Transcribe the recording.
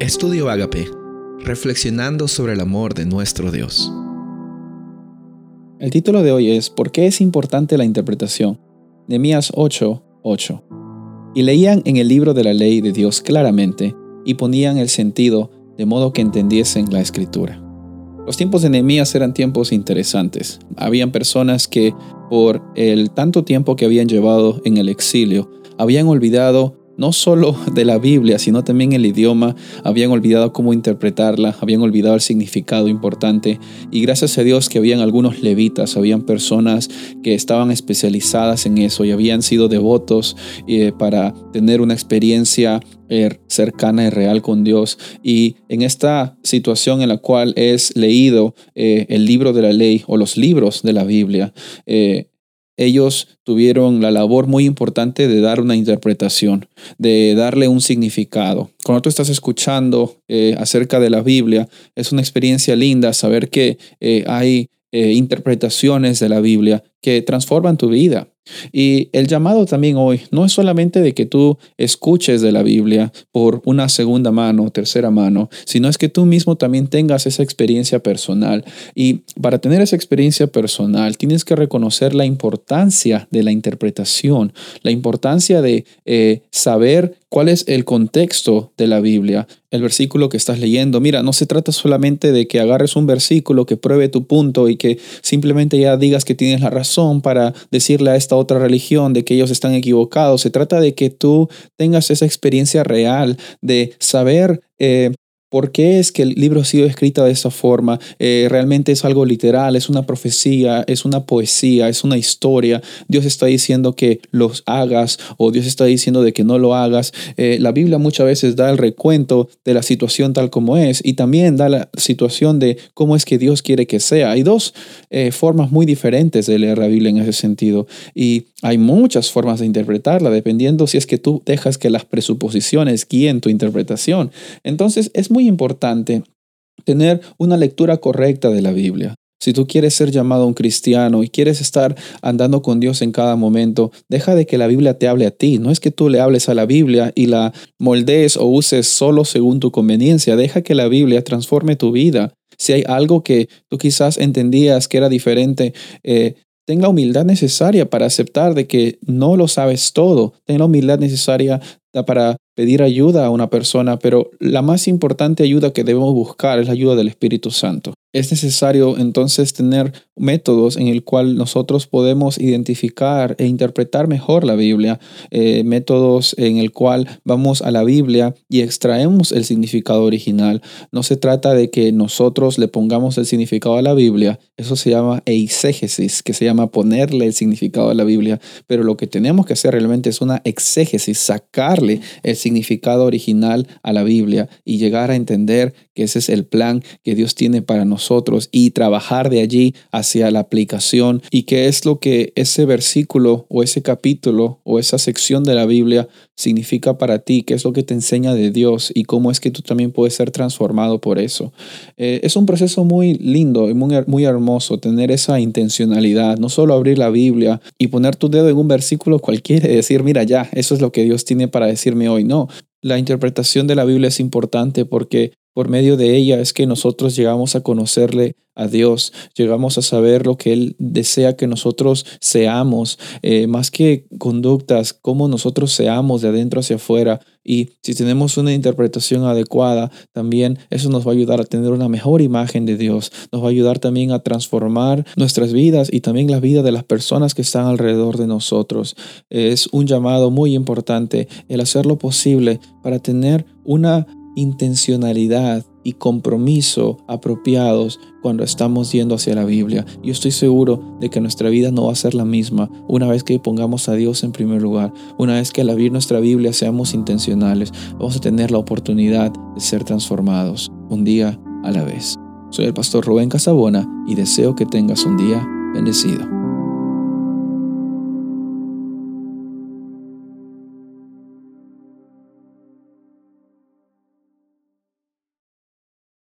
Estudio Agape, reflexionando sobre el amor de nuestro Dios. El título de hoy es ¿Por qué es importante la interpretación? Nehemías 8, 8. Y leían en el libro de la ley de Dios claramente y ponían el sentido de modo que entendiesen la escritura. Los tiempos de Nehemías eran tiempos interesantes. Habían personas que por el tanto tiempo que habían llevado en el exilio, habían olvidado no solo de la Biblia, sino también el idioma, habían olvidado cómo interpretarla, habían olvidado el significado importante y gracias a Dios que habían algunos levitas, habían personas que estaban especializadas en eso y habían sido devotos eh, para tener una experiencia eh, cercana y real con Dios. Y en esta situación en la cual es leído eh, el libro de la ley o los libros de la Biblia, ellos tuvieron la labor muy importante de dar una interpretación, de darle un significado. Cuando tú estás escuchando eh, acerca de la Biblia, es una experiencia linda saber que eh, hay eh, interpretaciones de la Biblia que transforman tu vida. Y el llamado también hoy no es solamente de que tú escuches de la Biblia por una segunda mano, tercera mano, sino es que tú mismo también tengas esa experiencia personal. Y para tener esa experiencia personal, tienes que reconocer la importancia de la interpretación, la importancia de eh, saber cuál es el contexto de la Biblia, el versículo que estás leyendo. Mira, no se trata solamente de que agarres un versículo que pruebe tu punto y que simplemente ya digas que tienes la razón para decirle a esta otra religión de que ellos están equivocados. Se trata de que tú tengas esa experiencia real de saber eh, ¿Por qué es que el libro ha sido escrito de esa forma? Eh, realmente es algo literal, es una profecía, es una poesía, es una historia. Dios está diciendo que los hagas o Dios está diciendo de que no lo hagas. Eh, la Biblia muchas veces da el recuento de la situación tal como es y también da la situación de cómo es que Dios quiere que sea. Hay dos eh, formas muy diferentes de leer la Biblia en ese sentido y hay muchas formas de interpretarla dependiendo si es que tú dejas que las presuposiciones guíen tu interpretación. Entonces es muy importante tener una lectura correcta de la Biblia. Si tú quieres ser llamado un cristiano y quieres estar andando con Dios en cada momento, deja de que la Biblia te hable a ti. No es que tú le hables a la Biblia y la moldees o uses solo según tu conveniencia. Deja que la Biblia transforme tu vida. Si hay algo que tú quizás entendías que era diferente, eh, ten la humildad necesaria para aceptar de que no lo sabes todo. Ten la humildad necesaria para pedir ayuda a una persona, pero la más importante ayuda que debemos buscar es la ayuda del Espíritu Santo. Es necesario entonces tener métodos en el cual nosotros podemos identificar e interpretar mejor la Biblia, eh, métodos en el cual vamos a la Biblia y extraemos el significado original. No se trata de que nosotros le pongamos el significado a la Biblia, eso se llama eisegesis, que se llama ponerle el significado a la Biblia, pero lo que tenemos que hacer realmente es una exégesis, sacarle el significado original a la Biblia y llegar a entender que ese es el plan que Dios tiene para y trabajar de allí hacia la aplicación y qué es lo que ese versículo o ese capítulo o esa sección de la Biblia significa para ti, qué es lo que te enseña de Dios y cómo es que tú también puedes ser transformado por eso. Eh, es un proceso muy lindo y muy, muy hermoso tener esa intencionalidad, no solo abrir la Biblia y poner tu dedo en un versículo cualquiera y decir, mira ya, eso es lo que Dios tiene para decirme hoy. No, la interpretación de la Biblia es importante porque por medio de ella es que nosotros llegamos a conocerle a Dios, llegamos a saber lo que Él desea que nosotros seamos, eh, más que conductas, cómo nosotros seamos de adentro hacia afuera. Y si tenemos una interpretación adecuada, también eso nos va a ayudar a tener una mejor imagen de Dios, nos va a ayudar también a transformar nuestras vidas y también la vida de las personas que están alrededor de nosotros. Es un llamado muy importante el hacer lo posible para tener una intencionalidad y compromiso apropiados cuando estamos yendo hacia la Biblia. Yo estoy seguro de que nuestra vida no va a ser la misma una vez que pongamos a Dios en primer lugar. Una vez que al abrir nuestra Biblia seamos intencionales, vamos a tener la oportunidad de ser transformados un día a la vez. Soy el pastor Rubén Casabona y deseo que tengas un día bendecido.